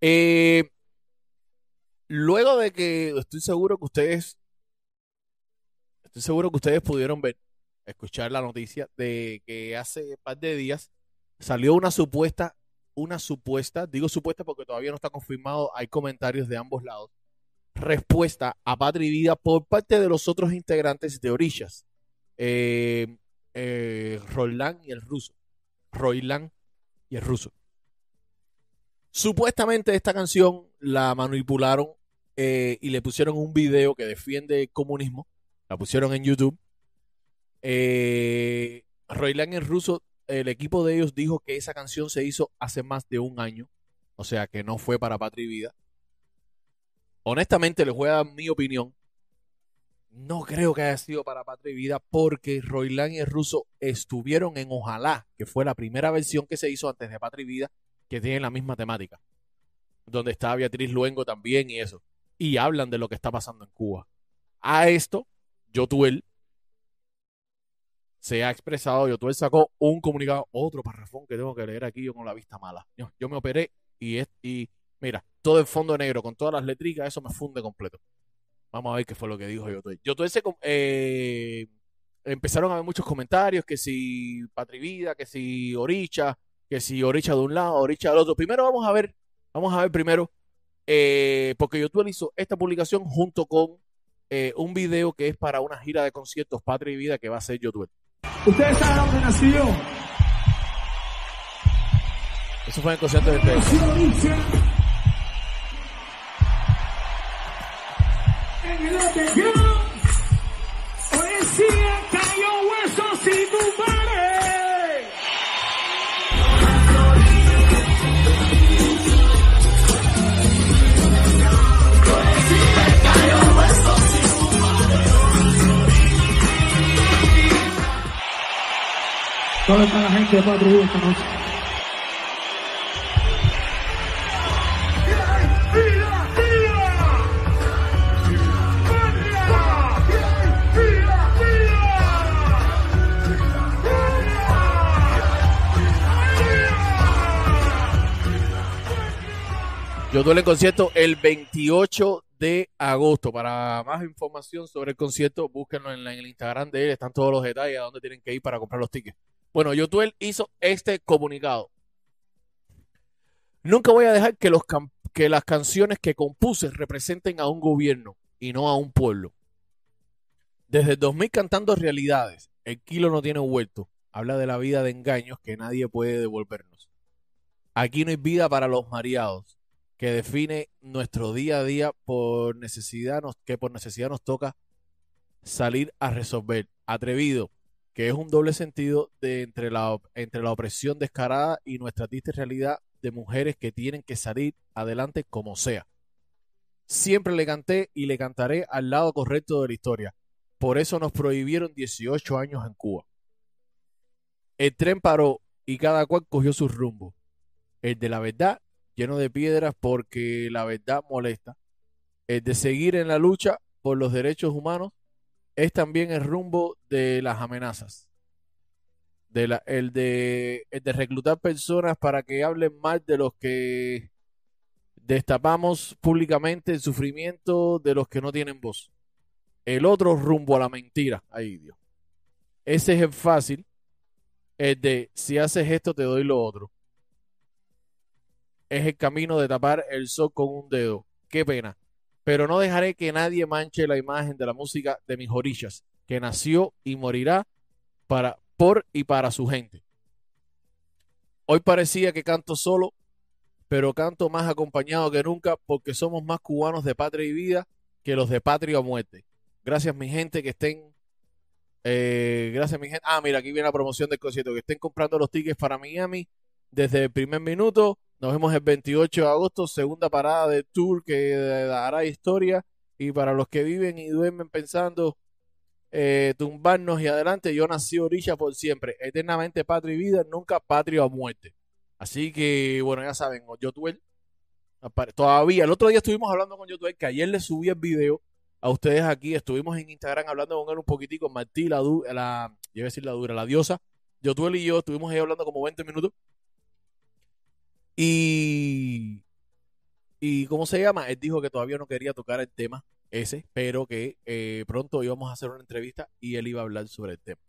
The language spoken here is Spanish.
Eh, luego de que estoy seguro que ustedes, estoy seguro que ustedes pudieron ver, escuchar la noticia de que hace un par de días salió una supuesta, una supuesta, digo supuesta porque todavía no está confirmado, hay comentarios de ambos lados, respuesta a Patria y Vida por parte de los otros integrantes de Orillas, eh, eh, Roland y el ruso, Royland y el ruso. Supuestamente esta canción la manipularon eh, y le pusieron un video que defiende el comunismo, la pusieron en YouTube. Eh, Royland y el ruso, el equipo de ellos dijo que esa canción se hizo hace más de un año, o sea que no fue para Patria y Vida. Honestamente, les voy a dar mi opinión. No creo que haya sido para Patria y Vida porque Royland y el ruso estuvieron en Ojalá, que fue la primera versión que se hizo antes de Patria y Vida, que tiene la misma temática. Donde está Beatriz Luengo también y eso. Y hablan de lo que está pasando en Cuba. A esto, Yotuel se ha expresado, Yotuel sacó un comunicado, otro parrafón que tengo que leer aquí yo con la vista mala. Yo, me operé y, es, y mira, todo el fondo negro con todas las letricas, eso me funde completo. Vamos a ver qué fue lo que dijo Yotuel. Yotuel se... Eh, empezaron a haber muchos comentarios, que si Patrivida, que si Oricha, que si Oricha de un lado, Oricha del otro. Primero vamos a ver, vamos a ver primero, eh, porque YouTube hizo esta publicación junto con eh, un video que es para una gira de conciertos Patria y Vida que va a ser YouTube. Ustedes saben dónde nació. Eso fue en el concierto de Nietzsche. En el ¿Dónde está la gente de Patria y Vida esta noche? Yo doy el concierto el 28 de agosto. Para más información sobre el concierto, búsquenlo en, la- en el Instagram de él. Están todos los detalles a dónde tienen que ir para comprar los tickets. Bueno, Yotuel hizo este comunicado. Nunca voy a dejar que, los que las canciones que compuse representen a un gobierno y no a un pueblo. Desde el 2000 cantando realidades, el kilo no tiene vuelto. Habla de la vida de engaños que nadie puede devolvernos. Aquí no hay vida para los mareados que define nuestro día a día por necesidad nos, que por necesidad nos toca salir a resolver. Atrevido, que es un doble sentido de entre la, entre la opresión descarada y nuestra triste realidad de mujeres que tienen que salir adelante como sea. Siempre le canté y le cantaré al lado correcto de la historia. Por eso nos prohibieron 18 años en Cuba. El tren paró y cada cual cogió su rumbo. El de la verdad lleno de piedras porque la verdad molesta. El de seguir en la lucha por los derechos humanos es también el rumbo de las amenazas. De el, de, reclutar personas para que hablen mal de los que destapamos públicamente el sufrimiento de los que no tienen voz. El otro rumbo a la mentira. Ay, Dios. Ese es el fácil. El de si haces esto te doy lo otro es el camino de tapar el sol con un dedo. Qué pena. Pero no dejaré que nadie manche la imagen de la música de mis orillas, que nació y morirá para, por y para su gente. Hoy parecía que canto solo, pero canto más acompañado que nunca porque somos más cubanos de patria y vida que los de patria o muerte. Gracias mi gente que estén... eh, gracias mi gente. Ah, mira, aquí viene la promoción del concierto. Que estén comprando los tickets para Miami desde el primer minuto. Nos vemos el 28 de agosto, segunda parada del tour que dará historia. Y para los que viven y duermen pensando eh, tumbarnos y adelante, yo nací orilla por siempre. Eternamente patria y vida, nunca patria o muerte. Así que, bueno, ya saben, Yotuel. Todavía, el otro día estuvimos hablando con Yotuel, que ayer le subí el video a ustedes aquí. Estuvimos en Instagram hablando con él un poquitico. Martí, la, la yo iba a decir la dura, la diosa. Yotuel y yo estuvimos ahí hablando como 20 minutos. Y ¿Y cómo se llama? Él dijo que todavía no quería tocar el tema ese, pero que eh, pronto íbamos a hacer una entrevista y él iba a hablar sobre el tema.